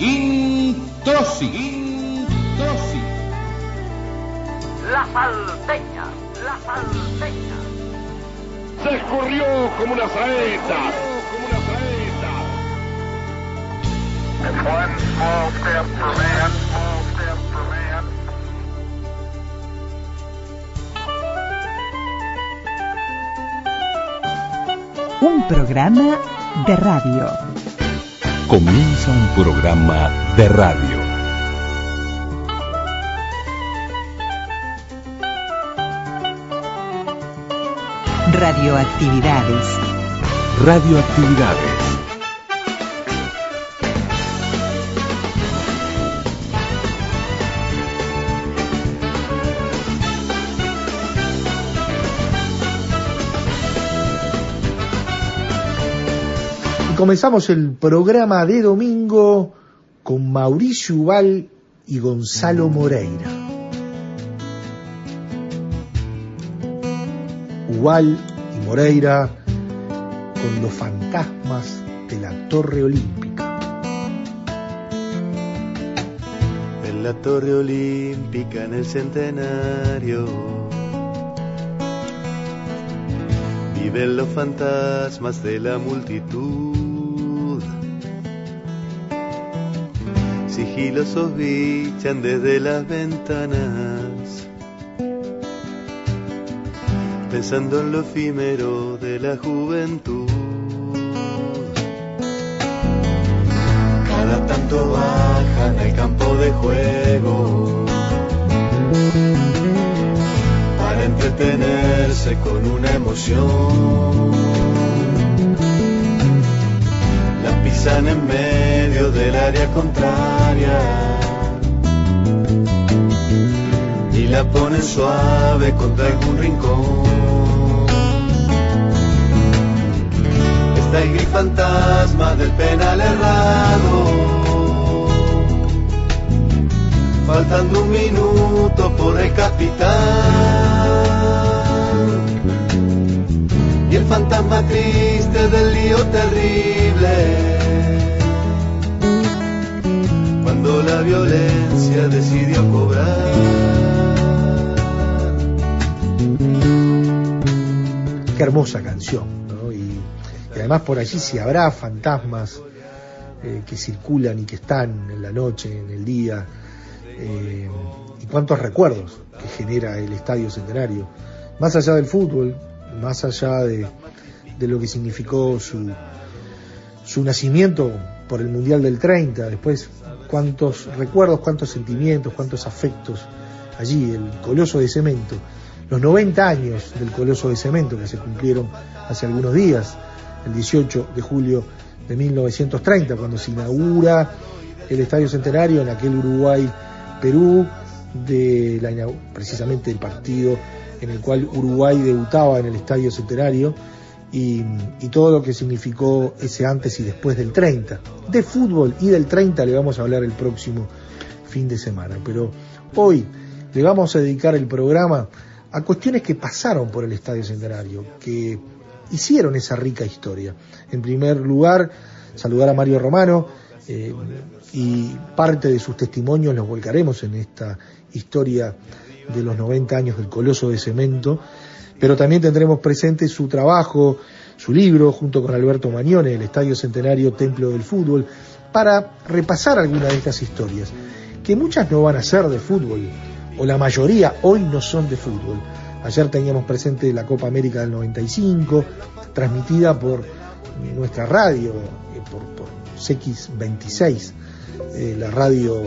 Introsi. Introsi. La salteña, la salteña. Se escurrió como una saeta. Como una saeta. It's one small step for man, small step for man. Un programa de radio. Comienza un programa de radio. Radioactividades. Radioactividades. Comenzamos el programa de domingo con Mauricio Ubal y Gonzalo Moreira. Ubal y Moreira con los fantasmas de la Torre Olímpica. En la torre olímpica en el centenario viven los fantasmas de la multitud. Sigilosos bichan desde las ventanas, pensando en lo efímero de la juventud. Cada tanto bajan al campo de juego para entretenerse con una emoción. La pisan en medio del área contraria y la ponen suave contra algún rincón. Está el gris fantasma del penal errado. Faltando un minuto por el capitán. Y el fantasma triste del lío terrible. Cuando la violencia decidió cobrar. Qué hermosa canción, ¿no? Y, además por allí si habrá fantasmas eh, que circulan y que están en la noche, en el día, eh, y cuántos recuerdos que genera el Estadio Centenario, más allá del fútbol, más allá de, de lo que significó su, su nacimiento por el Mundial del 30, después cuántos recuerdos, cuántos sentimientos, cuántos afectos allí, el Coloso de Cemento, los 90 años del Coloso de Cemento que se cumplieron hace algunos días, el 18 de julio de 1930, cuando se inaugura el Estadio Centenario en aquel Uruguay-Perú, de la, precisamente el partido en el cual Uruguay debutaba en el Estadio Centenario y, todo lo que significó ese antes y después del 30. De fútbol y del 30 le vamos a hablar el próximo fin de semana, pero hoy le vamos a dedicar el programa a cuestiones que pasaron por el Estadio Centenario, que hicieron esa rica historia. En primer lugar, saludar a Mario Romano eh, y parte de sus testimonios los volcaremos en esta historia de los 90 años del Coloso de Cemento, pero también tendremos presente su trabajo, su libro, junto con Alberto Mañone, el Estadio Centenario Templo del Fútbol, para repasar algunas de estas historias, que muchas no van a ser de fútbol, o la mayoría hoy no son de fútbol. Ayer teníamos presente la Copa América del 95, transmitida por nuestra radio, eh, por, por CX26, eh, la radio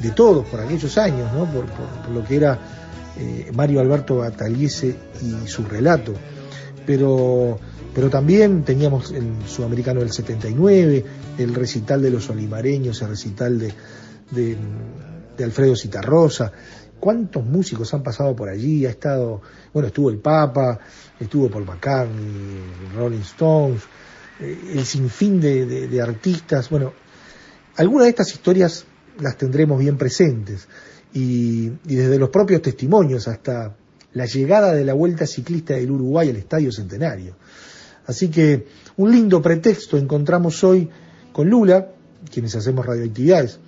de todos por aquellos años, ¿no? por, lo que era eh, Mario Alberto Bataliese y su relato. Pero, pero también teníamos el Sudamericano del 79, el recital de los olimareños, el recital de, de, Alfredo Citarrosa, cuántos músicos han pasado por allí, ha estado, bueno, estuvo el Papa, estuvo Paul McCartney, Rolling Stones, eh, el sinfín de, de, artistas, bueno, algunas de estas historias las tendremos bien presentes y, desde los propios testimonios hasta la llegada de la Vuelta Ciclista del Uruguay al Estadio Centenario. Así que un lindo pretexto encontramos hoy con Lula, quienes hacemos radioactividades,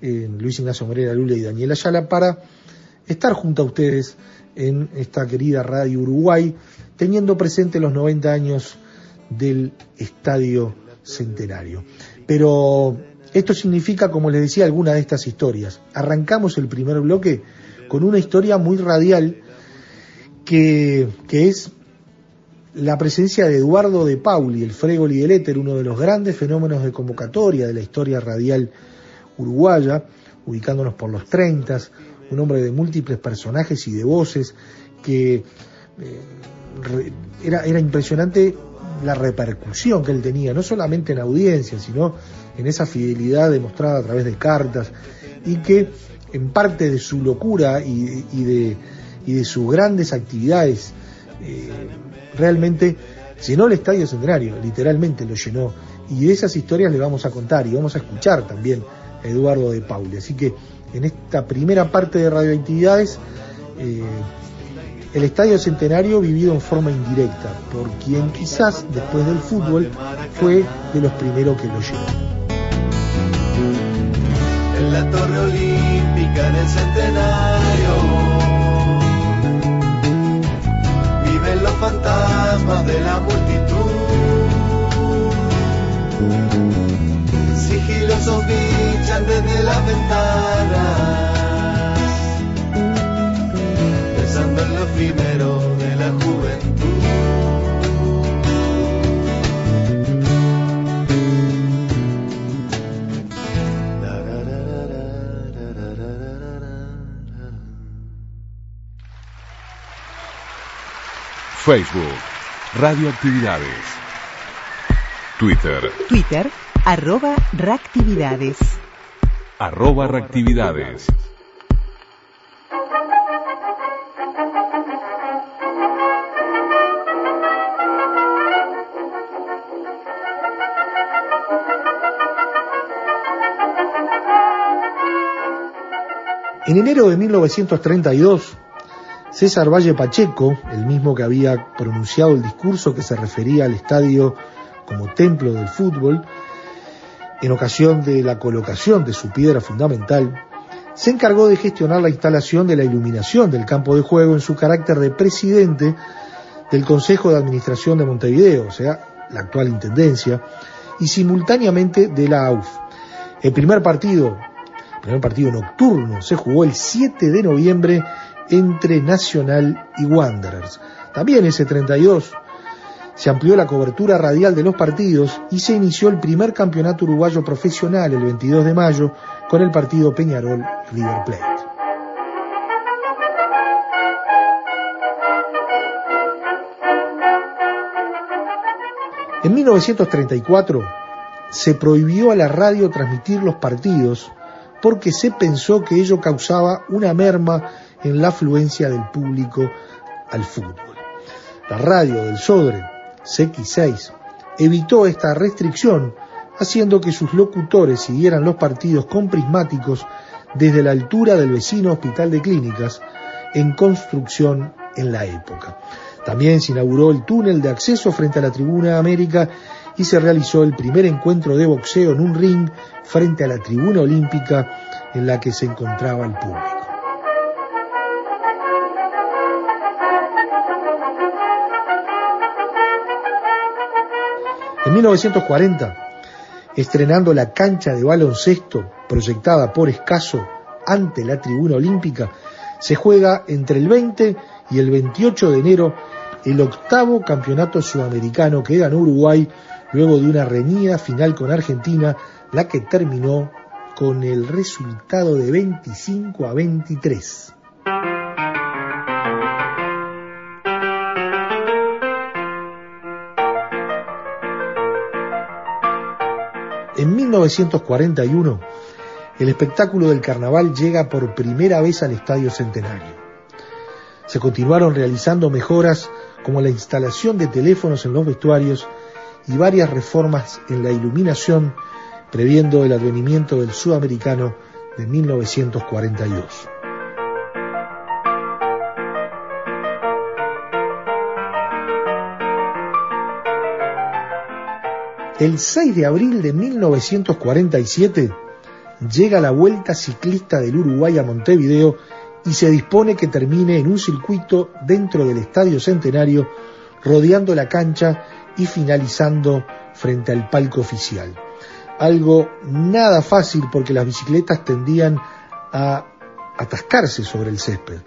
Luis Ignacio Morera Lula y Daniela Ayala, para estar junto a ustedes en esta querida Radio Uruguay, teniendo presente los 90 años del Estadio Centenario. Pero esto significa, como les decía, alguna de estas historias. Arrancamos el primer bloque con una historia muy radial que, es la presencia de Eduardo de Pauli, el Fregoli del Éter, uno de los grandes fenómenos de convocatoria de la historia radial uruguaya, ubicándonos por los 30, un hombre de múltiples personajes y de voces, que eh, era, era impresionante la repercusión que él tenía, no solamente en audiencia, sino en esa fidelidad demostrada a través de cartas, y que en parte de su locura y, de, y de, sus grandes actividades, eh, realmente llenó el Estadio Centenario, literalmente lo llenó. Y de esas historias le vamos a contar y vamos a escuchar también a Eduardo de Pauli. Así que en esta primera parte de radioactividades, eh, el Estadio Centenario vivido en forma indirecta, por quien quizás después del fútbol fue de los primeros que lo llenó. Olímpica en el centenario viven los fantasmas de la multitud. Sigilosos bichan desde las ventanas Facebook, Radioactividades. Twitter. Twitter, arroba reactividades. Arroba reactividades. En enero de 1932, César Valle Pacheco, el mismo que había pronunciado el discurso que se refería al estadio como templo del fútbol, en ocasión de la colocación de su piedra fundamental, se encargó de gestionar la instalación de la iluminación del campo de juego en su carácter de presidente del Consejo de Administración de Montevideo, o sea, la actual Intendencia, y simultáneamente de la AUF. El primer partido primer partido nocturno se jugó el 7 de noviembre entre Nacional y Wanderers. También ese 32 se amplió la cobertura radial de los partidos y se inició el primer campeonato uruguayo profesional el 22 de mayo con el partido Peñarol River Plate. En 1934 se prohibió a la radio transmitir los partidos porque se pensó que ello causaba una merma en la afluencia del público al fútbol. La radio del Sodre, CX6, evitó esta restricción, haciendo que sus locutores siguieran los partidos con prismáticos desde la altura del vecino Hospital de Clínicas, en construcción en la época. También se inauguró el túnel de acceso frente a la Tribuna América y se realizó el primer encuentro de boxeo en un ring frente a la tribuna olímpica en la que se encontraba el público. 1940, estrenando la cancha de baloncesto proyectada por Escaso ante la tribuna olímpica, se juega entre el 20 y el 28 de enero el octavo campeonato sudamericano que ganó Uruguay luego de una reñida final con Argentina, la que terminó con el resultado de 25 a 23. En 1941, el espectáculo del carnaval llega por primera vez al Estadio Centenario. Se continuaron realizando mejoras como la instalación de teléfonos en los vestuarios y varias reformas en la iluminación, previendo el advenimiento del sudamericano de 1942. El 6 de abril de 1947 llega la Vuelta Ciclista del Uruguay a Montevideo y se dispone que termine en un circuito dentro del Estadio Centenario, rodeando la cancha y finalizando frente al palco oficial. Algo nada fácil porque las bicicletas tendían a atascarse sobre el césped.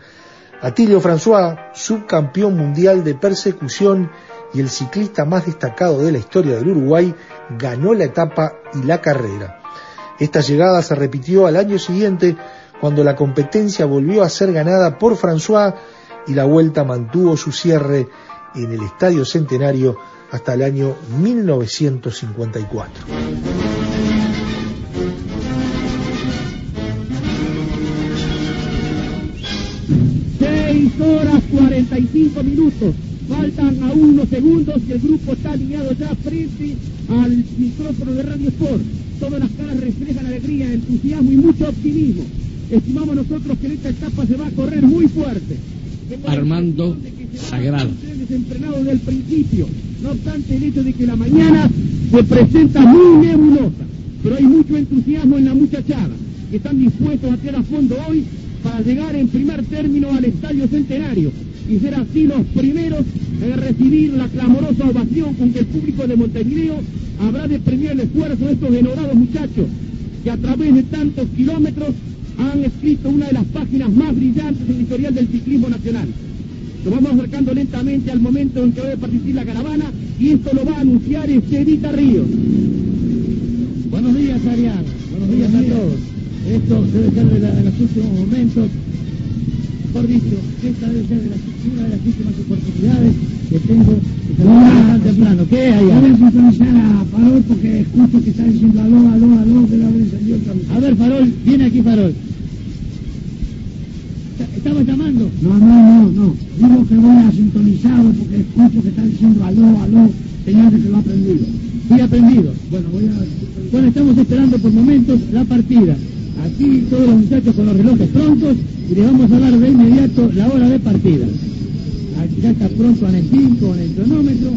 Atilio François, subcampeón mundial de persecución y el ciclista más destacado de la historia del Uruguay, ganó la etapa y la carrera. Esta llegada se repitió al año siguiente cuando la competencia volvió a ser ganada por François y la vuelta mantuvo su cierre en el Estadio Centenario hasta el año 1954. Seis horas 45 minutos. Faltan a unos segundos y el grupo está alineado ya frente al micrófono de Radio Sport. Todas las caras reflejan alegría, entusiasmo y mucho optimismo. Estimamos nosotros que en esta etapa se va a correr muy fuerte. Armando Sagrado. Desentrenado desde el principio. No obstante el hecho de que la mañana se presenta muy nebulosa, pero hay mucho entusiasmo en la muchachada, que están dispuestos a hacer a fondo hoy para llegar en primer término al Estadio Centenario y ser así los primeros en recibir la clamorosa ovación con que el público de Montevideo habrá de premiar el esfuerzo de estos enorados muchachos que a través de tantos kilómetros han escrito una de las páginas más brillantes en la historial del ciclismo nacional. Nos vamos acercando lentamente al momento en que debe participar la caravana y esto lo va a anunciar Estevita Ríos. Buenos días, Ariana. Buenos días a todos. Esto debe ser de, la, de los últimos momentos. Mejor dicho, esta debe ser de las, una de las últimas oportunidades que tengo de saludar tan temprano. ¿Qué hay? Voy a sintonizar a Farol porque escucho que está diciendo aló, aló, aló, debe haber encendido el. A ver, Farol, viene aquí Farol. ¿Estaba llamando? No, no, no, no. Digo que voy a sintonizarlo porque escucho que está diciendo aló, aló, de que lo ha aprendido. Sí, aprendido. Bueno, voy a... Bueno, estamos esperando por momentos la partida. Aquí todos los muchachos con los relojes prontos y les vamos a dar de inmediato la hora de partida. Aquí ya está pronto en el 5, en el cronómetro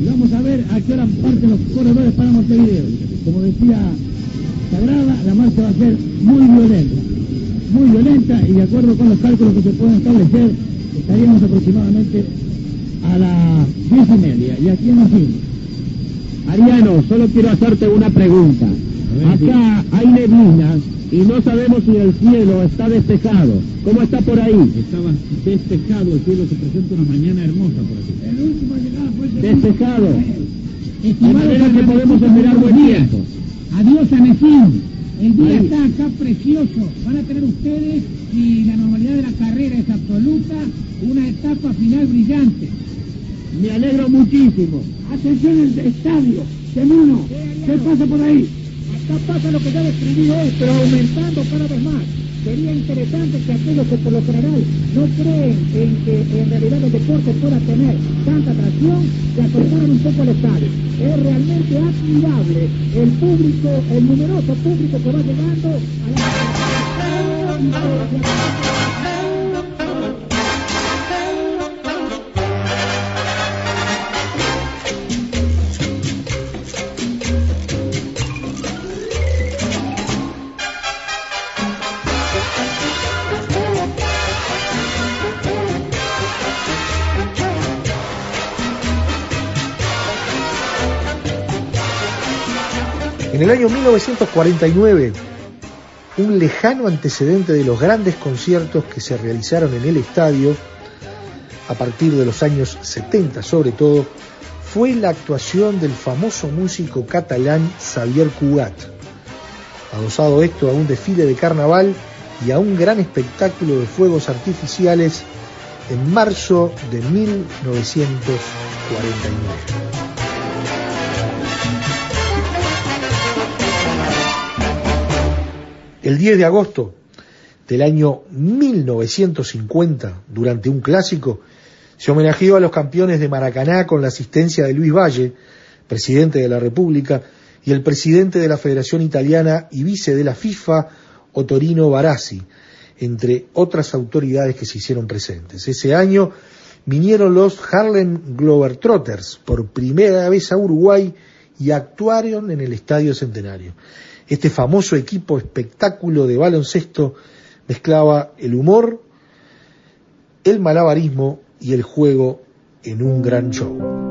y vamos a ver a qué hora parten los corredores para Montevideo. Como decía Sagrada, la marcha va a ser muy violenta, muy violenta y de acuerdo con los cálculos que se pueden establecer, estaríamos aproximadamente a las diez y media y aquí en la fin. Ariano, solo quiero hacerte una pregunta. Acá hay neblinas y no sabemos si el cielo está despejado. ¿Cómo está por ahí? Estaba despejado, el cielo se presenta una mañana hermosa por aquí. El último a llegar fue el Despejado. De manera que podemos esperar buen tiempo. Adiós, Anecín. El día Ahí. está acá precioso. Van a tener ustedes, si la normalidad de la carrera es absoluta, una etapa final brillante. Me alegro muchísimo. Atención el estadio. Temuno, ¿qué pasa por ahí? Pasa lo que ya describí hoy, pero aumentando cada vez más. Sería interesante que aquellos que por lo general no creen en que en realidad el deporte pueda tener tanta atracción, se acercaran un poco al estadio. Es realmente admirable el público, el numeroso público que va llegando a la... En el año 1949, un lejano antecedente de los grandes conciertos que se realizaron en el estadio, a partir de los años 70 sobre todo, fue la actuación del famoso músico catalán Xavier Cugat. Adosado esto a un desfile de carnaval y a un gran espectáculo de fuegos artificiales en marzo de 1949. El 10 de agosto del año 1950, durante un clásico, se homenajeó a los campeones de Maracaná con la asistencia de Luis Valle, presidente de la República, y el presidente de la Federación Italiana y vice de la FIFA, Otorino Barassi, entre otras autoridades que se hicieron presentes. Ese año vinieron los Harlem Globetrotters por primera vez a Uruguay y actuaron en el Estadio Centenario. Este famoso equipo espectáculo de baloncesto mezclaba el humor, el malabarismo y el juego en un gran show.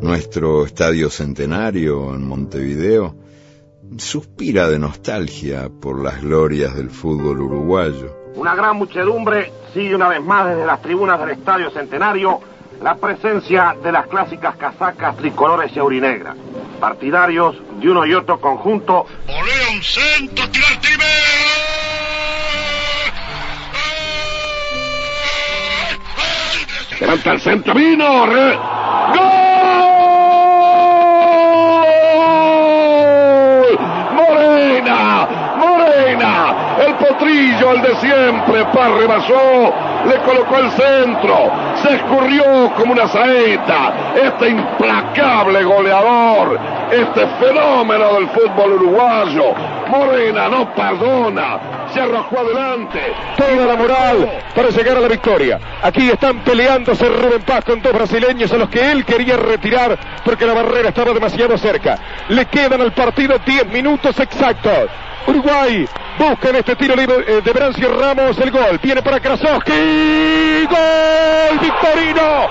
Nuestro estadio centenario en Montevideo suspira de nostalgia por las glorias del fútbol uruguayo. Una gran muchedumbre sigue una vez más desde las tribunas del Estadio Centenario la presencia de las clásicas casacas tricolores y aurinegras. Partidarios de uno y otro conjunto. ¡Olea un centro, tirar Levanta el centro, vino. Re... ¡Gol! Morena, Morena, el potrillo, el de siempre, par rebasó, le colocó el centro, se escurrió como una saeta, este implacable goleador, este fenómeno del fútbol uruguayo, Morena no perdona, se arrojó adelante. Toda la moral para llegar a la victoria. Aquí están peleándose Rubén Paz con dos brasileños a los que él quería retirar porque la barrera estaba demasiado cerca. Le quedan al partido 10 minutos exactos. Uruguay busca en este tiro libre eh, de Brancio Ramos el gol. Viene para Krasowski. ¡Gol! ¡Victorino!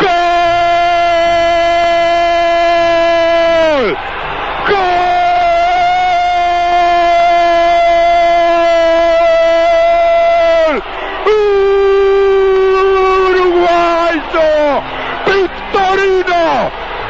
¡Gol! ¡Gol!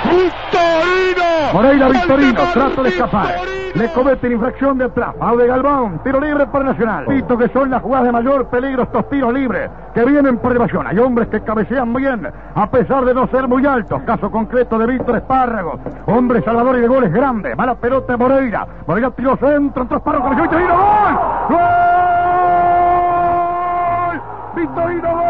¡Victorino! Moreira Victorino, trata de escapar. Le cometen infracción de atrás. Pau de Galván, tiro libre para Nacional. Visto que son las jugadas de mayor peligro estos tiros libres que vienen por evasión. Hay hombres que cabecean bien, a pesar de no ser muy altos. Caso concreto de Víctor Espárrago. Hombre salvador y de goles grandes. Mala pelota de Moreira. Moreira tiro centro, entró Espárrago, cabeceó Victorino, ¡gol! ¡Gol! ¡Victorino, gol!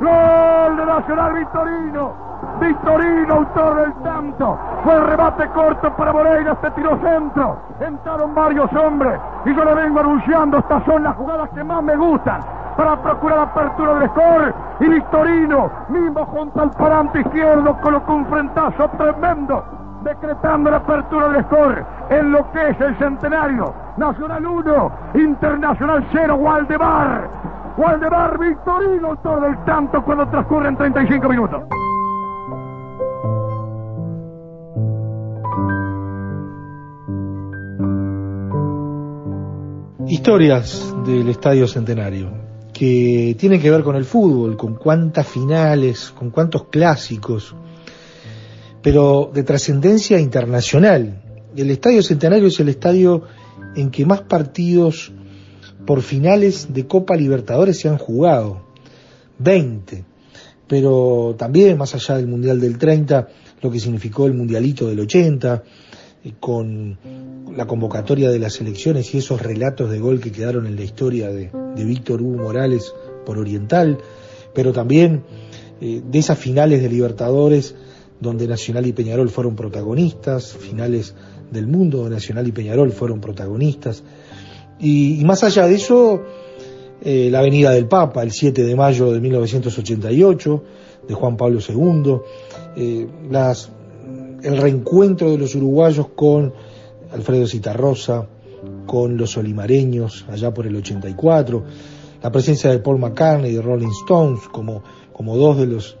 Gol de Nacional Victorino. Victorino, autor del tanto. Fue el remate corto para Moreira, este tiró centro. Entraron varios hombres y yo le vengo anunciando, estas son las jugadas que más me gustan para procurar apertura del score. Y Victorino, mismo junto al parante izquierdo, colocó un frentazo tremendo, decretando la apertura del score en lo que es el centenario. Nacional 1, Internacional 0, Waldemar. Waldemar Victorino, autor del tanto cuando transcurren 35 minutos. Historias del Estadio Centenario que tienen que ver con el fútbol, con cuántas finales, con cuántos clásicos, pero de trascendencia internacional. El Estadio Centenario es el estadio en que más partidos por finales de Copa Libertadores se han jugado, 20, pero también más allá del Mundial del 30, lo que significó el Mundialito del 80, eh, con la convocatoria de las elecciones y esos relatos de gol que quedaron en la historia de, Víctor Hugo Morales por Oriental, pero también eh, de esas finales de Libertadores donde Nacional y Peñarol fueron protagonistas, finales del mundo donde Nacional y Peñarol fueron protagonistas, y, más allá de eso, eh, la venida del Papa, el 7 de mayo de 1988, de Juan Pablo II, eh, las, el reencuentro de los uruguayos con Alfredo Citarrosa, con los olimareños allá por el 84, la presencia de Paul McCartney y de Rolling Stones como, como dos de los,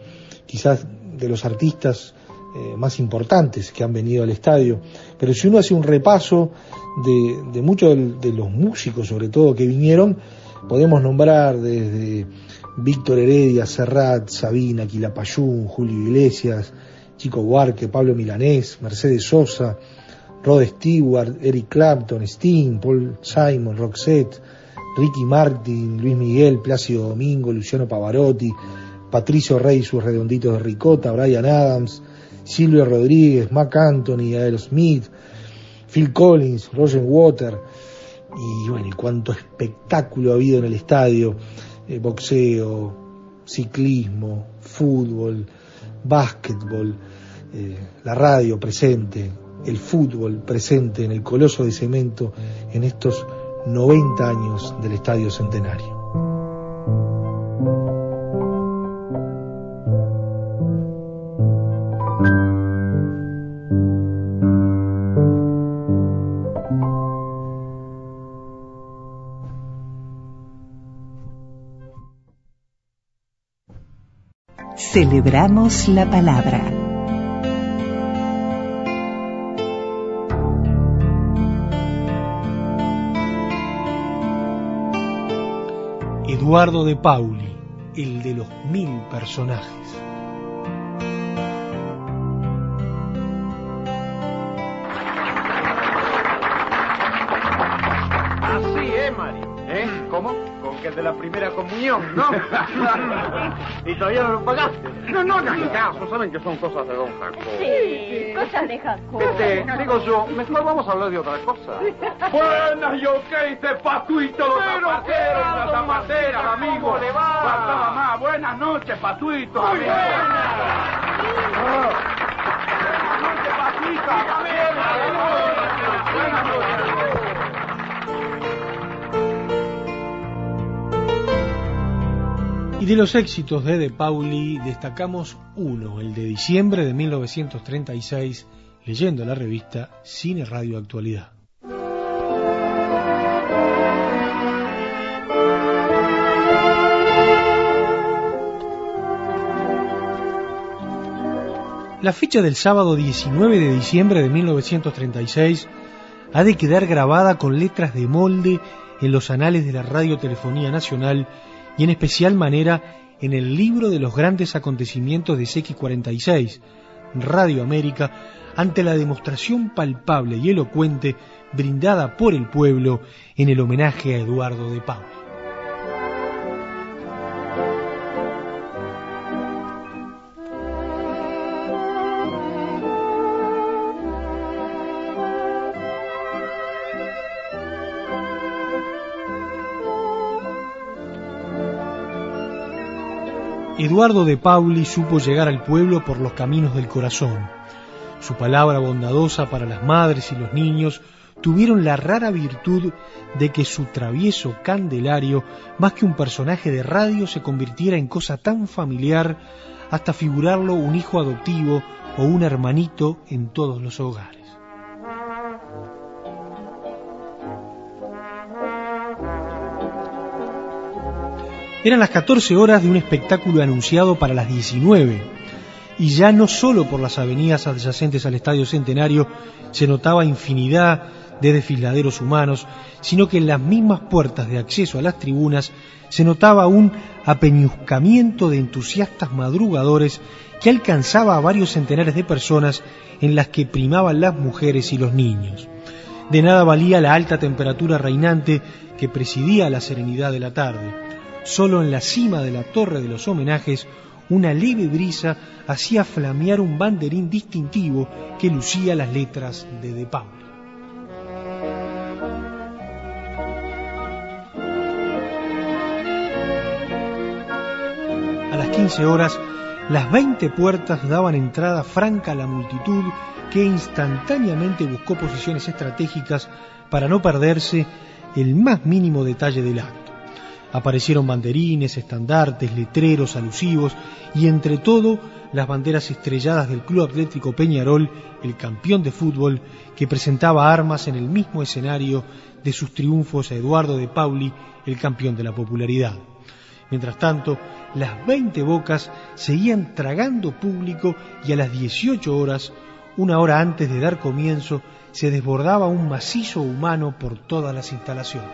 quizás de los artistas eh, más importantes que han venido al estadio. Pero si uno hace un repaso de, muchos de, los músicos, sobre todo, que vinieron, podemos nombrar desde Víctor Heredia, Serrat, Sabina, Quilapayún, Julio Iglesias, Chico Buarque, Pablo Milanés, Mercedes Sosa, Rod Stewart, Eric Clapton, Sting, Paul Simon, Roxette, Ricky Martin, Luis Miguel, Plácido Domingo, Luciano Pavarotti, Patricio Rey, sus redonditos de ricota, Brian Adams, Silvio Rodríguez, Mac Anthony, Aerosmith, Phil Collins, Roger Water, y bueno, y cuánto espectáculo ha habido en el estadio, eh, boxeo, ciclismo, fútbol, básquetbol, eh, la radio presente, el fútbol presente en el coloso de cemento en estos 90 años del Estadio Centenario. Celebramos la palabra. Eduardo de Pauli, el de los mil personajes. Así es, Mari. ¿Eh? ¿Cómo? Que es de la primera comunión, ¿no? y todavía no lo pagaste. No, no hagan caso, saben que son cosas de don Jacobo. Sí, cosas de Jacobo. Este, digo yo, mejor vamos a hablar de otra cosa. Buenas y ok, este patuito, los zapateros, las zapateras, amigos. le va? Faltaba más. Buenas noches, patuito, Muy buenas. Buenas noches, patita. Y de los éxitos de De Pauli destacamos uno, el de diciembre de 1936, leyendo la revista Cine Radio Actualidad. La fecha del sábado 19 de diciembre de 1936 ha de quedar grabada con letras de molde en los anales de la radiotelefonía nacional y en especial manera en el libro de los grandes acontecimientos de CX46, Radio América, ante la demostración palpable y elocuente brindada por el pueblo en el homenaje a Eduardo de Pablo. Eduardo de Pauli supo llegar al pueblo por los caminos del corazón. Su palabra bondadosa para las madres y los niños tuvieron la rara virtud de que su travieso Candelario, más que un personaje de radio, se convirtiera en cosa tan familiar hasta figurarlo un hijo adoptivo o un hermanito en todos los hogares. Eran las 14 horas de un espectáculo anunciado para las 19, y ya no solo por las avenidas adyacentes al Estadio Centenario se notaba infinidad de desfiladeros humanos, sino que en las mismas puertas de acceso a las tribunas se notaba un apeñuzcamiento de entusiastas madrugadores que alcanzaba a varios centenares de personas en las que primaban las mujeres y los niños. De nada valía la alta temperatura reinante que presidía la serenidad de la tarde. Solo en la cima de la torre de los homenajes una leve brisa hacía flamear un banderín distintivo que lucía las letras de De Pauli. A las 15 horas, las 20 puertas daban entrada franca a la multitud que instantáneamente buscó posiciones estratégicas para no perderse el más mínimo detalle del acto. Aparecieron banderines, estandartes, letreros alusivos y entre todo las banderas estrelladas del Club Atlético Peñarol, el campeón de fútbol, que presentaba armas en el mismo escenario de sus triunfos a Eduardo de Pauli, el campeón de la popularidad. Mientras tanto, las 20 bocas seguían tragando público y a las 18 horas, una hora antes de dar comienzo, se desbordaba un macizo humano por todas las instalaciones.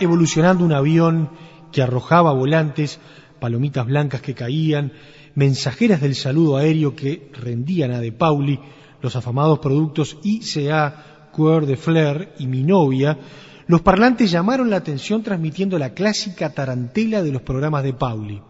Evolucionando un avión que arrojaba volantes, palomitas blancas que caían, mensajeras del saludo aéreo que rendían a De Pauli los afamados productos ICA, Coeur de Fleur y Mi Novia, los parlantes llamaron la atención transmitiendo la clásica tarantela de los programas de Pauli.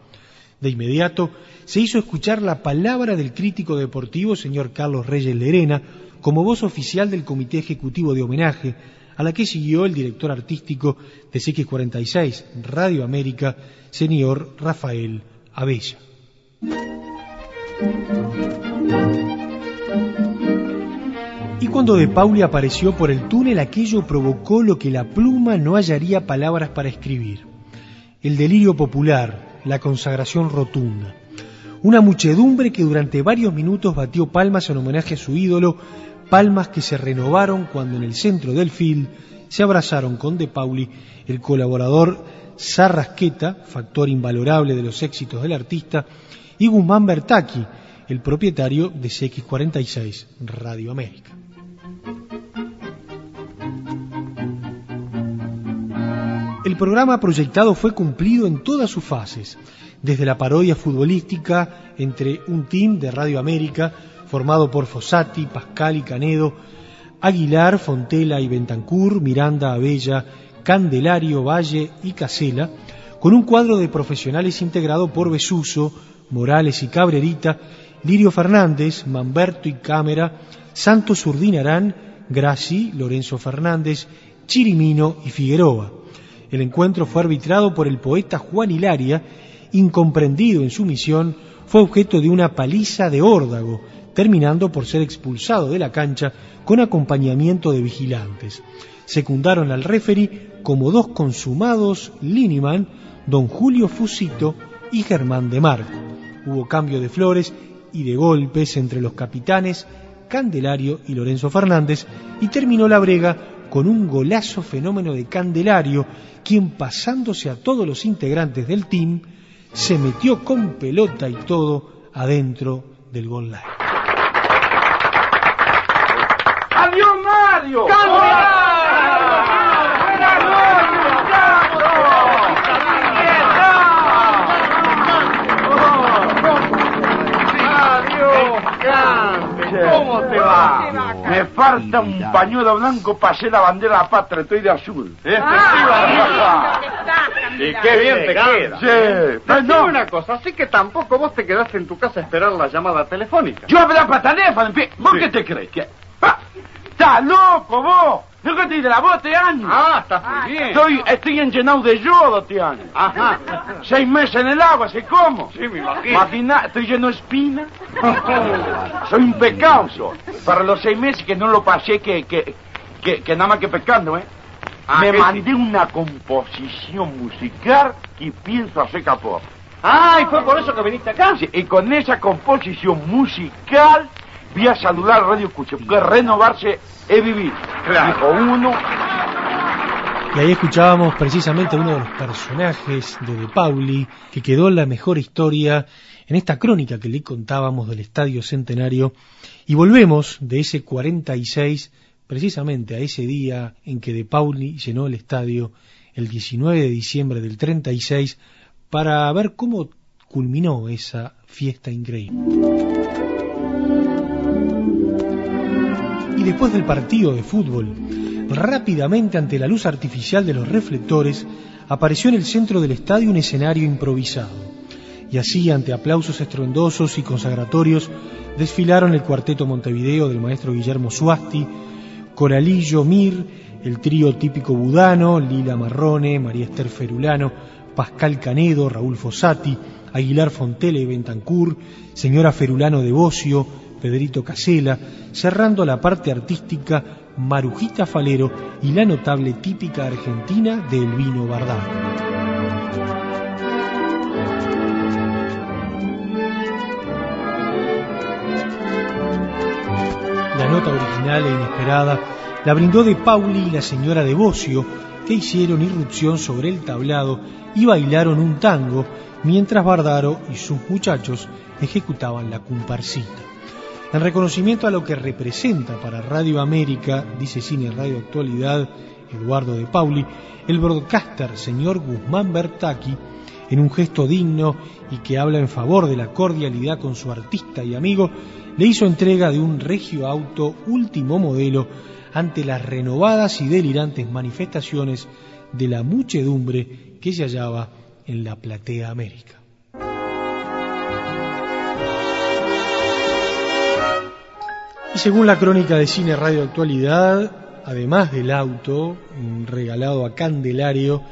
De inmediato se hizo escuchar la palabra del crítico deportivo, señor Carlos Reyes Lerena, como voz oficial del Comité Ejecutivo de Homenaje, a la que siguió el director artístico de CX46 Radio América, señor Rafael Abella. Y cuando De Pauli apareció por el túnel, aquello provocó lo que la pluma no hallaría palabras para escribir. El delirio popular, la consagración rotunda. Una muchedumbre que durante varios minutos batió palmas en homenaje a su ídolo, palmas que se renovaron cuando en el centro del field se abrazaron con De Pauli, el colaborador Sarrasqueta, factor invalorable de los éxitos del artista, y Guzmán Bertaki, el propietario de CX46 Radio América. El programa proyectado fue cumplido en todas sus fases, desde la parodia futbolística entre un team de Radio América formado por Fossati, Pascal y Canedo, Aguilar, Fontela y Bentancur, Miranda, Abella, Candelario, Valle y Casela, con un cuadro de profesionales integrado por Besuso, Morales y Cabrerita, Lirio Fernández, Mamberto y Cámara, Santos Urdinarán, Graci, Lorenzo Fernández, Chirimino y Figueroa. El encuentro fue arbitrado por el poeta Juan Hilaria, incomprendido en su misión, fue objeto de una paliza de órdago, terminando por ser expulsado de la cancha con acompañamiento de vigilantes. Secundaron al referee como dos consumados Liniman, don Julio Fusito y Germán de Marco. Hubo cambio de flores y de golpes entre los capitanes Candelario y Lorenzo Fernández y terminó la brega con un golazo fenómeno de Candelario, quien pasándose a todos los integrantes del team, se metió con pelota y todo adentro del gol line. ¡Adiós, Mario! ¿Cómo te va? Me falta un pañuelo blanco para hacer la bandera patria, estoy de azul. Y qué bien te queda. Sí, no. una cosa, así que tampoco vos te quedaste en tu casa a esperar la llamada telefónica. Yo hablaba para teléfono, en fin. ¿Vos qué te crees? ¿Qué? Ah, ¡Estás loco vos! ¿No que estoy de la voz este año? Ah, estás muy bien. Estoy, estoy enllenado de yodo este año. Ajá. Seis meses en el agua, ¿sé cómo? Sí, me imagino. Imagina, estoy lleno de espina. Soy un pecado. soy. Para los seis meses que no lo pasé, que, que, que, que nada más que pecando, ¿eh? Ah, Me mandé una composición musical que pienso hacer capó. Ah, y fue por eso que viniste acá. Sí, y con esa composición musical voy a saludar a Radio Escucha, porque renovarse es vivir. Dijo uno, Y ahí escuchábamos precisamente uno de los personajes de De Pauli, que quedó en la mejor historia en esta crónica que le contábamos del Estadio Centenario. Y volvemos de ese 46 precisamente a ese día en que De Pauli llenó el estadio el 19 de diciembre del 36 para ver cómo culminó esa fiesta increíble. Y después del partido de fútbol, rápidamente ante la luz artificial de los reflectores, apareció en el centro del estadio un escenario improvisado. Y así, ante aplausos estruendosos y consagratorios, desfilaron el cuarteto Montevideo del maestro Guillermo Suasti, Coralillo Mir, el trío típico budano, Lila Marrone, María Esther Ferulano, Pascal Canedo, Raúl Fossati, Aguilar Fontele Bentancur, señora Ferulano de Bocio, Pedrito Casela, cerrando la parte artística Marujita Falero y la notable típica argentina del vino Bardán. La nota original e inesperada la brindó de Pauli y la señora de Bocio, que hicieron irrupción sobre el tablado y bailaron un tango, mientras Bardaro y sus muchachos ejecutaban la comparsita. En reconocimiento a lo que representa para Radio América, dice Cine Radio Actualidad Eduardo de Pauli, el broadcaster señor Guzmán Bertaki, en un gesto digno y que habla en favor de la cordialidad con su artista y amigo, le hizo entrega de un regio auto último modelo ante las renovadas y delirantes manifestaciones de la muchedumbre que se hallaba en la Platea América. Y según la crónica de Cine Radio Actualidad, además del auto regalado a Candelario,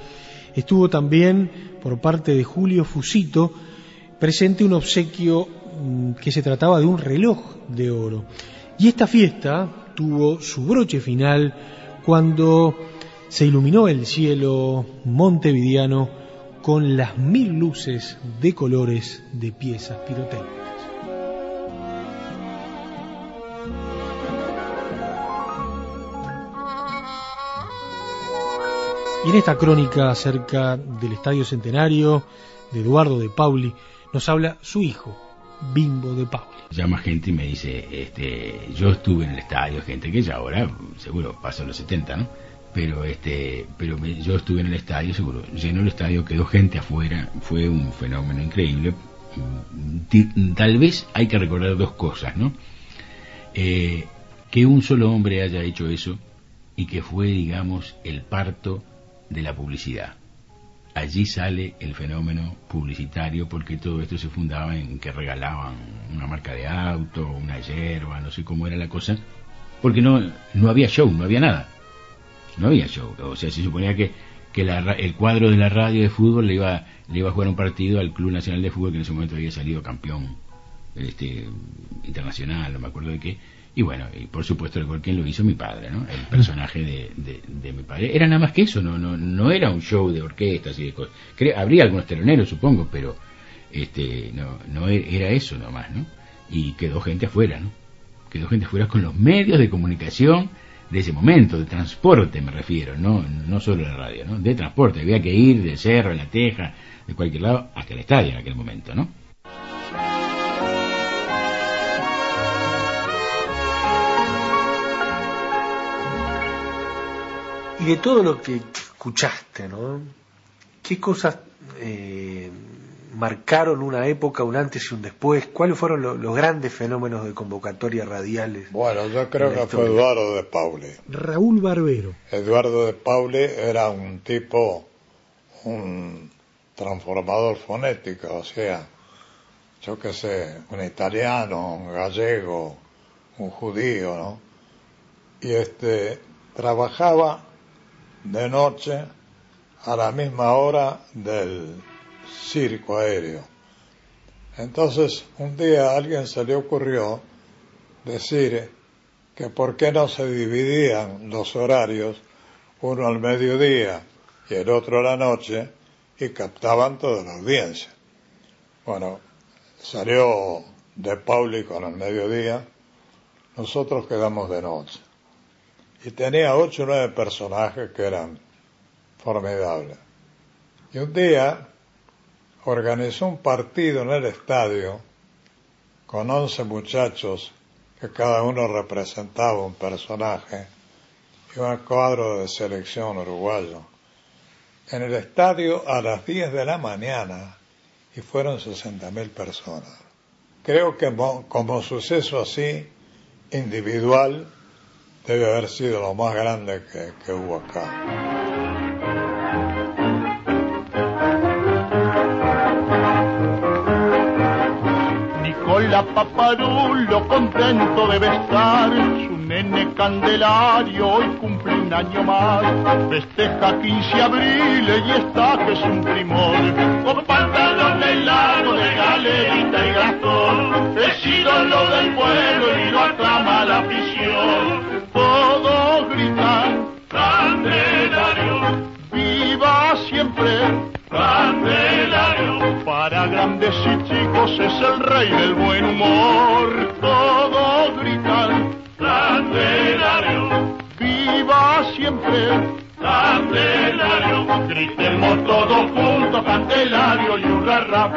estuvo también por parte de Julio Fusito presente un obsequio mm, que se trataba de un reloj de oro. Y esta fiesta tuvo su broche final cuando se iluminó el cielo montevideano con las mil luces de colores de piezas pirotécnicas. Y en esta crónica acerca del Estadio Centenario de Eduardo de Pauli nos habla su hijo, Bimbo de Pauli. Llama gente y me dice, este, yo estuve en el estadio, gente que ya ahora seguro pasó los 70, ¿no? Pero este, pero yo estuve en el estadio, seguro, llenó el estadio, quedó gente afuera, fue un fenómeno increíble. Tal vez hay que recordar dos cosas, ¿no? Eh, que un solo hombre haya hecho eso y que fue, digamos, el parto de la publicidad. Allí sale el fenómeno publicitario porque todo esto se fundaba en que regalaban una marca de auto, una yerba, no sé cómo era la cosa, porque no, no había show, no había nada. No había show. O sea, se suponía que, que el cuadro de la radio de fútbol le iba, le iba a jugar un partido al Club Nacional de Fútbol que en ese momento había salido campeón este, internacional, no me acuerdo de qué y bueno, y por supuesto el quien lo hizo mi padre, ¿no? El personaje de, de, mi padre. Era nada más que eso, no, no, no era un show de orquestas y de cosas. habría algunos teloneros, supongo, pero este no, no e, era eso nomás, ¿no? Y quedó gente afuera, ¿no? Quedó gente afuera con los medios de comunicación de ese momento, de transporte me refiero, no, no solo la radio, ¿no? De transporte, había que ir del cerro, de la teja, de cualquier lado, hasta el estadio en aquel momento, ¿no? Y de todo lo que escuchaste, ¿no? ¿Qué cosas eh, marcaron una época, un antes y un después? ¿Cuáles fueron los grandes fenómenos de convocatoria radiales? Bueno, yo creo que fue Eduardo de Pauli. Raúl Barbero. Eduardo de Pauli era un tipo, un transformador fonético, o sea, yo qué sé, un italiano, un gallego, un judío, ¿no? Y este, trabajaba de noche a la misma hora del circo aéreo. Entonces un día a alguien se le ocurrió decir que por qué no se dividían los horarios, uno al mediodía y el otro a la noche, y captaban toda la audiencia. Bueno, salió de Pauli con el mediodía, nosotros quedamos de noche y tenía ocho o nueve personajes que eran formidables. Y un día organizó un partido en el estadio con once muchachos que cada uno representaba un personaje y un cuadro de selección uruguayo. En el estadio a las diez de la mañana y fueron sesenta mil personas. Creo que como suceso así, individual, debe haber sido lo más grande que, que hubo acá. Nicola Paparulo contento debe estar, su nene Candelario hoy cumple un año más, festeja 15 abril y está que es un primor, con pantalón de largo de galerita y gastón, es ídolo del pueblo y lo aclama la afición Candelario, viva siempre, Candelario. Para grandes y chicos es el rey del buen humor, todos gritan, Candelario, viva siempre, Candelario. Gritemos todos juntos, Candelario y rap.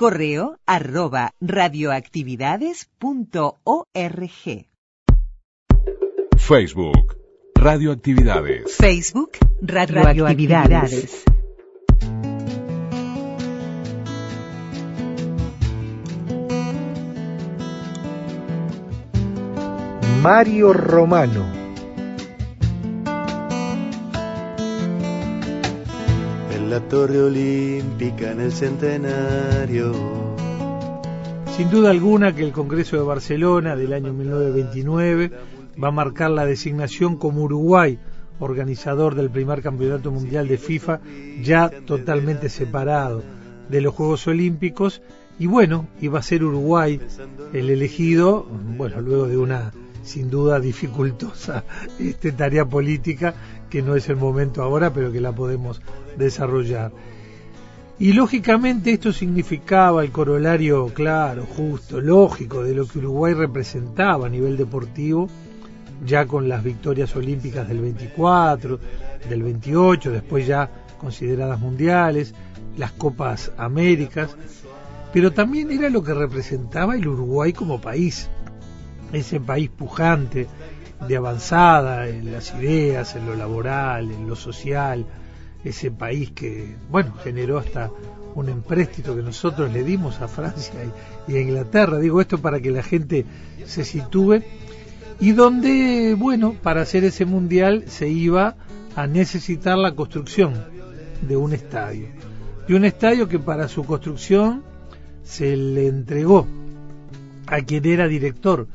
Correo arroba radioactividades.org. Facebook, Radioactividades. Facebook, Radioactividades. Mario Romano. La Torre Olímpica en el centenario. Sin duda alguna que el Congreso de Barcelona del año 1929 va a marcar la designación como Uruguay, organizador del primer campeonato mundial de FIFA, ya totalmente separado de los Juegos Olímpicos. Y bueno, iba a ser Uruguay el elegido, bueno, luego de una sin duda dificultosa este, tarea política, que no es el momento ahora, pero que la podemos desarrollar. Y lógicamente esto significaba el corolario claro, justo, lógico de lo que Uruguay representaba a nivel deportivo, ya con las victorias olímpicas del 24, del 28, después ya consideradas mundiales, las Copas Américas, pero también era lo que representaba el Uruguay como país ese país pujante, de avanzada en las ideas, en lo laboral, en lo social, ese país que, bueno, generó hasta un empréstito que nosotros le dimos a Francia y, a Inglaterra. Digo esto para que la gente se sitúe. Y donde, bueno, para hacer ese mundial se iba a necesitar la construcción de un estadio. Y un estadio que para su construcción se le entregó a quien era director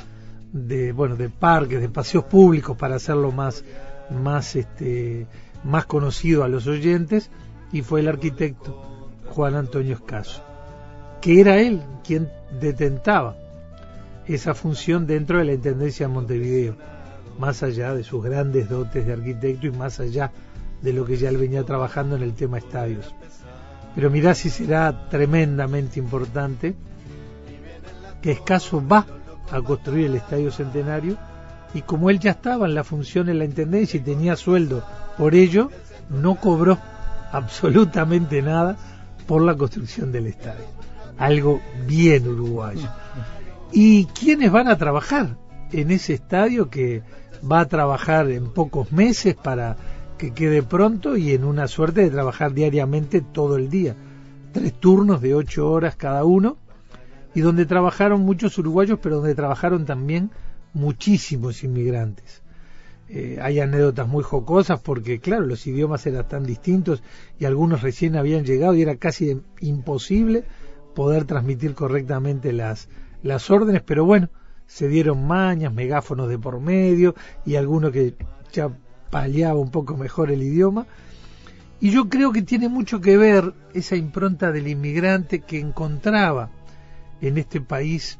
de bueno de parques de paseos públicos para hacerlo más más este más conocido a los oyentes y fue el arquitecto Juan Antonio Escaso que era él quien detentaba esa función dentro de la intendencia de Montevideo más allá de sus grandes dotes de arquitecto y más allá de lo que ya él venía trabajando en el tema estadios. Pero mirá si será tremendamente importante que Escaso va a construir el Estadio Centenario y como él ya estaba en la función en la Intendencia y tenía sueldo por ello, no cobró absolutamente nada por la construcción del estadio. Algo bien uruguayo. ¿Y quiénes van a trabajar en ese estadio que va a trabajar en pocos meses para que quede pronto y en una suerte de trabajar diariamente todo el día? Tres turnos de ocho horas cada uno y donde trabajaron muchos uruguayos, pero donde trabajaron también muchísimos inmigrantes. Eh, hay anécdotas muy jocosas porque, claro, los idiomas eran tan distintos y algunos recién habían llegado y era casi imposible poder transmitir correctamente las, las órdenes, pero bueno, se dieron mañas, megáfonos de por medio y alguno que ya paliaba un poco mejor el idioma. Y yo creo que tiene mucho que ver esa impronta del inmigrante que encontraba en este país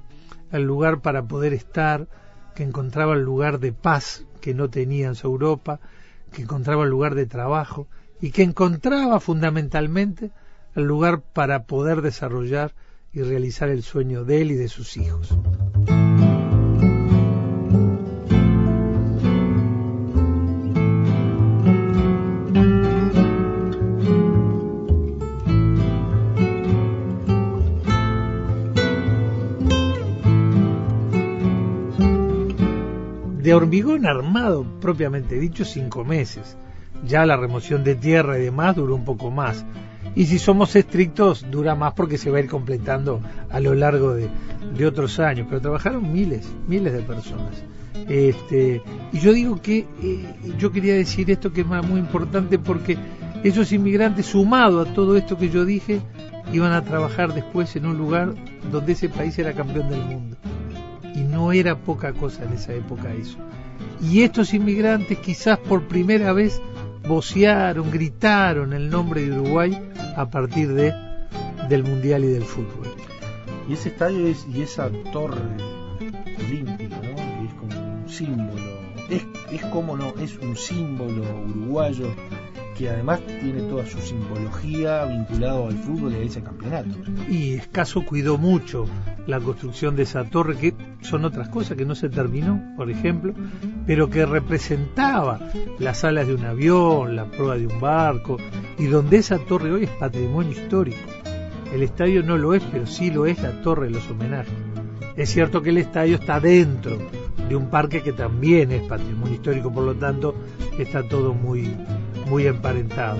el lugar para poder estar, que encontraba el lugar de paz que no tenía en su Europa, que encontraba el lugar de trabajo y que encontraba fundamentalmente el lugar para poder desarrollar y realizar el sueño de él y de sus hijos. De hormigón armado, propiamente dicho, cinco meses. Ya la remoción de tierra y demás duró un poco más. Y si somos estrictos, dura más porque se va a ir completando a lo largo de, otros años. Pero trabajaron miles, miles de personas. Este, y yo digo que eh, yo quería decir esto que es muy importante porque esos inmigrantes, sumado a todo esto que yo dije, iban a trabajar después en un lugar donde ese país era campeón del mundo no era poca cosa en esa época eso. Y estos inmigrantes quizás por primera vez vocearon, gritaron el nombre de Uruguay a partir de del mundial y del fútbol. Y ese estadio es, y esa torre olímpica, ¿no? es como un símbolo, es, es como no, es un símbolo uruguayo que además tiene toda su simbología vinculado al fútbol y a ese campeonato. Y Escaso cuidó mucho la construcción de esa torre, que son otras cosas que no se terminó, por ejemplo, pero que representaba las alas de un avión, la prueba de un barco, y donde esa torre hoy es patrimonio histórico. el estadio no lo es, pero sí lo es la torre de los homenajes. Es cierto que el estadio está dentro de un parque que también es patrimonio histórico, por lo tanto está todo muy, muy emparentado.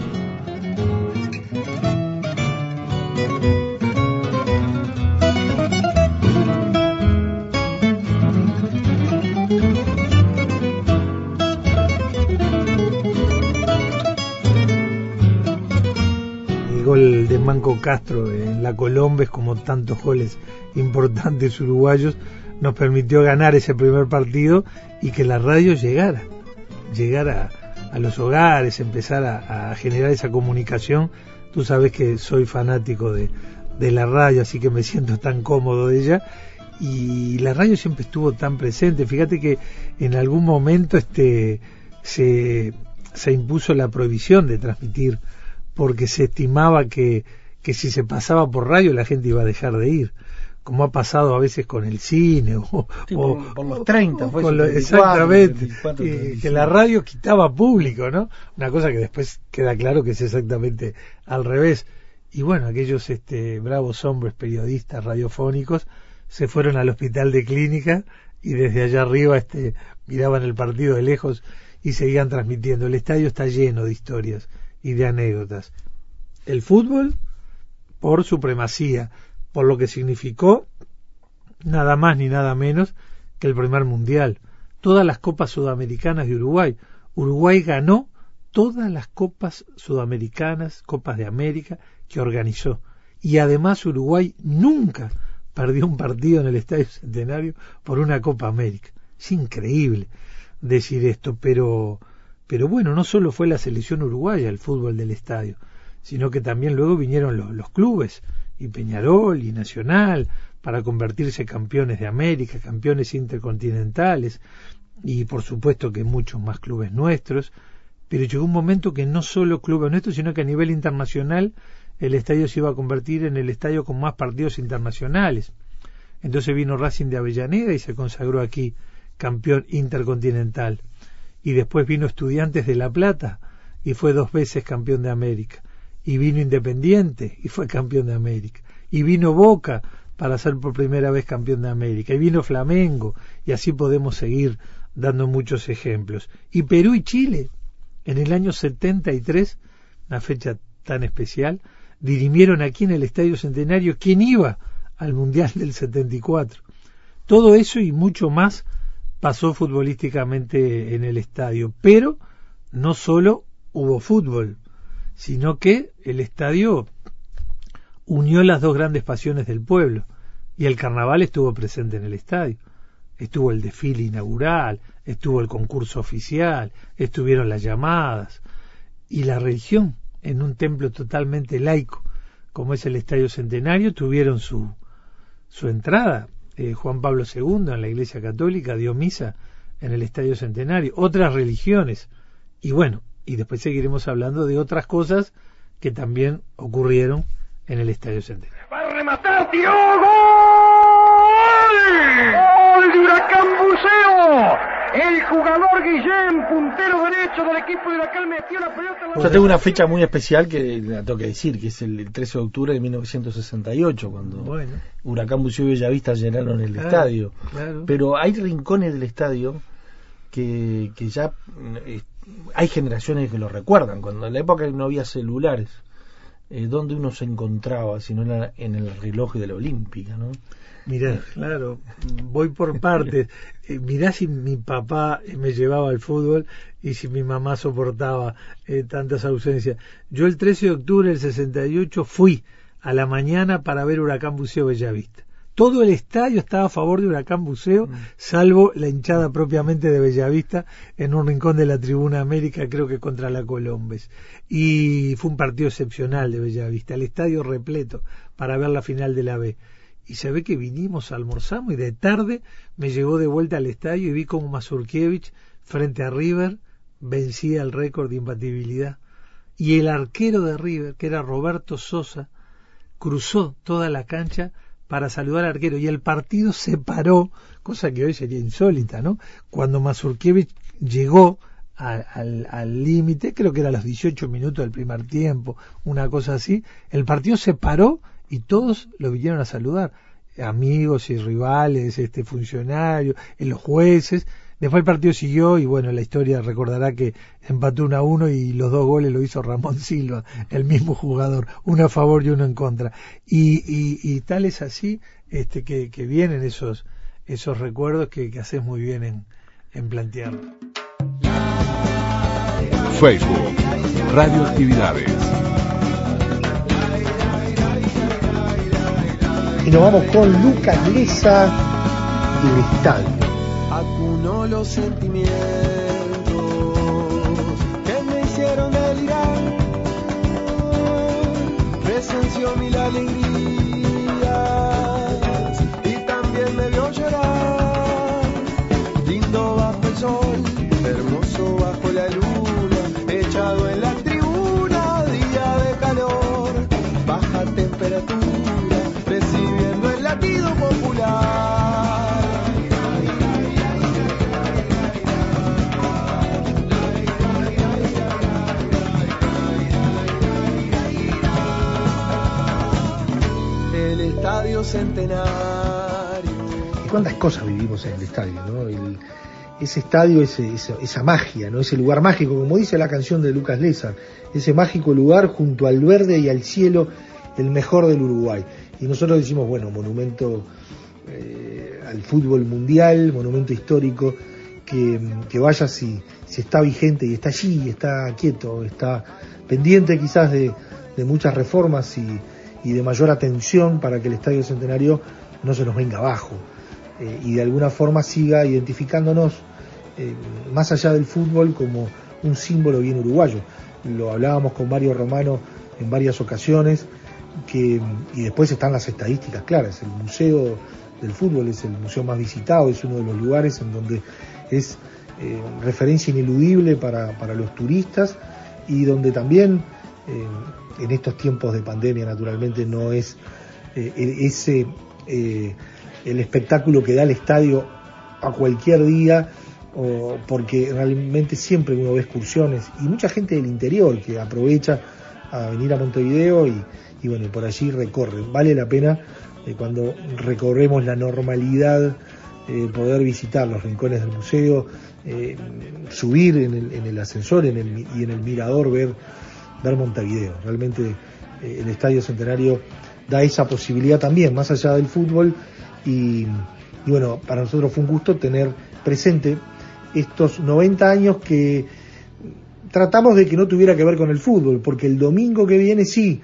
Manco Castro en la Colombes, como tantos goles importantes uruguayos, nos permitió ganar ese primer partido y que la radio llegara, llegara a los hogares, empezar a, generar esa comunicación. Tú sabes que soy fanático de, de la radio, así que me siento tan cómodo de ella. Y la radio siempre estuvo tan presente. Fíjate que en algún momento este se, se impuso la prohibición de transmitir porque se estimaba que, que si se pasaba por radio la gente iba a dejar de ir como ha pasado a veces con el cine o, Sí, o- por, por los 30 fue con lo- 74, exactamente 34, que- que 35. la radio quitaba público no una cosa que después queda claro que es exactamente al revés. Y bueno aquellos este bravos hombres periodistas radiofónicos se fueron al hospital de clínica y desde allá arriba este miraban el partido de lejos y seguían transmitiendo. El estadio está lleno de historias y de anécdotas el fútbol por supremacía por lo que significó nada más ni nada menos que el primer mundial. Todas las copas sudamericanas de Uruguay. Uruguay ganó todas las copas sudamericanas, copas de América que organizó. Y además Uruguay nunca perdió un partido en el Estadio Centenario por una Copa América. Es increíble decir esto, pero pero bueno, no solo fue la selección uruguaya el fútbol del estadio, sino que también luego vinieron los, clubes, y Peñarol y Nacional, para convertirse campeones de América, campeones intercontinentales, y por supuesto que muchos más clubes nuestros, pero llegó un momento que no solo clubes nuestros, sino que a nivel internacional el estadio se iba a convertir en el estadio con más partidos internacionales. Entonces vino Racing de Avellaneda y se consagró aquí campeón intercontinental. Y después vino Estudiantes de La Plata y fue dos veces campeón de América. Y vino Independiente y fue campeón de América. Y vino Boca para ser por primera vez campeón de América. Y vino Flamengo y así podemos seguir dando muchos ejemplos. Y Perú y Chile en el año 73, una fecha tan especial, dirimieron aquí en el Estadio Centenario quién iba al Mundial del 74. Todo eso y mucho más pasó futbolísticamente en el estadio, pero no solo hubo fútbol, sino que el estadio unió las dos grandes pasiones del pueblo y el carnaval estuvo presente en el estadio. Estuvo el desfile inaugural, estuvo el concurso oficial, estuvieron las llamadas y la religión en un templo totalmente laico como es el Estadio Centenario tuvieron su su entrada. Eh, Juan Pablo II en la Iglesia Católica dio misa en el Estadio Centenario, otras religiones. Y bueno, y después seguiremos hablando de otras cosas que también ocurrieron en el Estadio Centenario. El jugador Guillén, puntero derecho del equipo de Huracán, metió la pelota en la Yo tengo una fecha muy especial que la tengo que decir, que es el 13 de octubre de 1968, cuando Bueno. Huracán Buceo y Bellavista llenaron el Claro, estadio. claro. Pero hay rincones del estadio que, que ya eh, hay generaciones que lo recuerdan, cuando en la época no había celulares, eh, donde uno se encontraba, sino en, la- en el reloj de la Olímpica, ¿no? Mirá, claro, voy por partes. Eh, mirá si mi papá me llevaba al fútbol y si mi mamá soportaba eh, tantas ausencias. Yo el 13 de octubre del 68 fui a la mañana para ver Huracán Buceo Bellavista. Todo el estadio estaba a favor de Huracán Buceo, salvo la hinchada propiamente de Bellavista en un rincón de la Tribuna América, creo que contra la Colombes. Y fue un partido excepcional de Bellavista, el estadio repleto para ver la final de la B y se ve que vinimos, almorzamos y de tarde me llegó de vuelta al estadio y vi como Mazurkiewicz frente a River vencía el récord de imbatibilidad y el arquero de River, que era Roberto Sosa, cruzó toda la cancha para saludar al arquero y el partido se paró, cosa que hoy sería insólita, ¿no? Cuando Mazurkiewicz llegó al límite, creo que era a los 18 minutos del primer tiempo, una cosa así, el partido se paró y todos lo vinieron a saludar, amigos y rivales, este funcionarios, eh, los jueces. Después el partido siguió y bueno, la historia recordará que empató uno a uno y los dos goles lo hizo Ramón Silva, el mismo jugador, uno a favor y uno en contra. Y, y, y tal es así este, que, que vienen esos, esos recuerdos que, que haces muy bien en, en plantearlo. Facebook, Radioactividades. Y nos vamos con Lucas Leza y estadio. Acunó los sentimientos que me hicieron delirar. Presenció mil alegrías centenario. Y cuántas cosas vivimos en el estadio, ¿no? Ese estadio, esa, magia, ¿no? Ese lugar mágico, como dice la canción de Lucas Leza, ese mágico lugar junto al verde y al cielo, el mejor del Uruguay. Y nosotros decimos, bueno, monumento eh, al fútbol mundial, monumento histórico, que, vaya si, está vigente y está allí, está quieto, está pendiente quizás de muchas reformas y, y de mayor atención para que el Estadio Centenario no se nos venga abajo eh, y de alguna forma siga identificándonos eh, más allá del fútbol como un símbolo bien uruguayo. Lo hablábamos con Mario Romano en varias ocasiones que, y después están las estadísticas claras. El Museo del Fútbol es el museo más visitado, es uno de los lugares en donde es eh, referencia ineludible para, para los turistas y donde también en estos tiempos de pandemia naturalmente no es eh, e- ese eh, el espectáculo que da el estadio a cualquier día o porque realmente siempre uno ve excursiones y mucha gente del interior que aprovecha a venir a Montevideo y, bueno, por allí recorre. Vale la pena eh, cuando recorremos la normalidad poder visitar los rincones del museo, subir en el, en el ascensor en el y en el mirador ver, ver Montevideo. Realmente eh, el Estadio Centenario da esa posibilidad también, más allá del fútbol. Y, y bueno, para nosotros fue un gusto tener presente estos 90 años que tratamos de que no tuviera que ver con el fútbol, porque el domingo que viene sí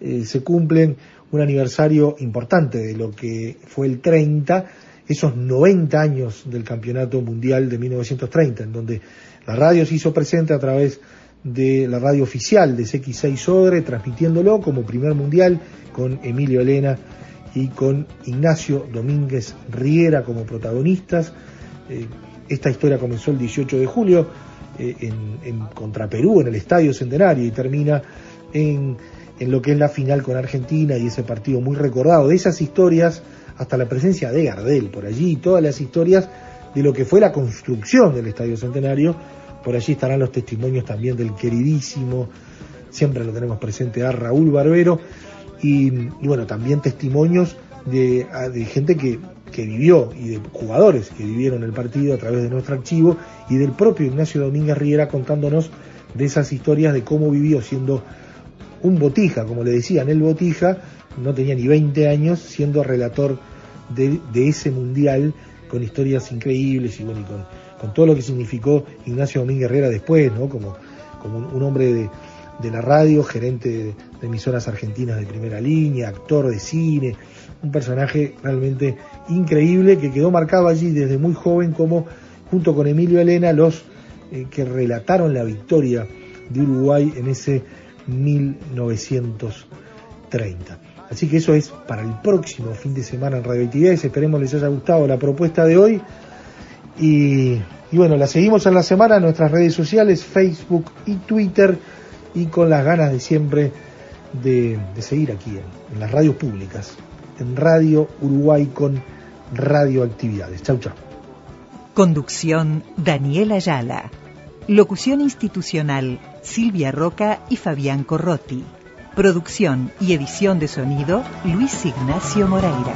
eh, se cumplen un aniversario importante de lo que fue el 30, esos 90 años del Campeonato Mundial de 1930, en donde la radio se hizo presente a través de la radio oficial de CX6 Sodre, transmitiéndolo como primer mundial con Emilio Elena y con Ignacio Domínguez Riera como protagonistas. Eh, esta historia comenzó el 18 de julio eh, en contra Perú en el Estadio Centenario y termina en, en lo que es la final con Argentina y ese partido muy recordado. De esas historias hasta la presencia de Gardel por allí, todas las historias de lo que fue la construcción del Estadio Centenario. Por allí estarán los testimonios también del queridísimo, siempre lo tenemos presente, a Raúl Barbero, y, bueno, también testimonios de gente que, que vivió y de jugadores que vivieron el partido a través de nuestro archivo y del propio Ignacio Domínguez Riera contándonos de esas historias de cómo vivió siendo un botija, como le decían, el botija, no tenía ni 20 años, siendo relator de, de ese mundial con historias increíbles y bueno, y con, con todo lo que significó Ignacio Domínguez Herrera después, ¿no? Como, como un, hombre de, de la radio, gerente de, de emisoras argentinas de primera línea, actor de cine, un personaje realmente increíble que quedó marcado allí desde muy joven como junto con Emilio Elena los eh, que relataron la victoria de Uruguay en ese 1930. Así que eso es para el próximo fin de semana en Radioactividades. Esperemos les haya gustado la propuesta de hoy. Y, y bueno, la seguimos en la semana en nuestras redes sociales, Facebook y Twitter, y con las ganas de siempre de, de seguir aquí en, en las radios públicas, en Radio Uruguay con radioactividades. Chau, chau. Conducción Daniela Ayala. Locución institucional Silvia Roca y Fabián Corrotti. Producción y edición de sonido Luis Ignacio Moreira.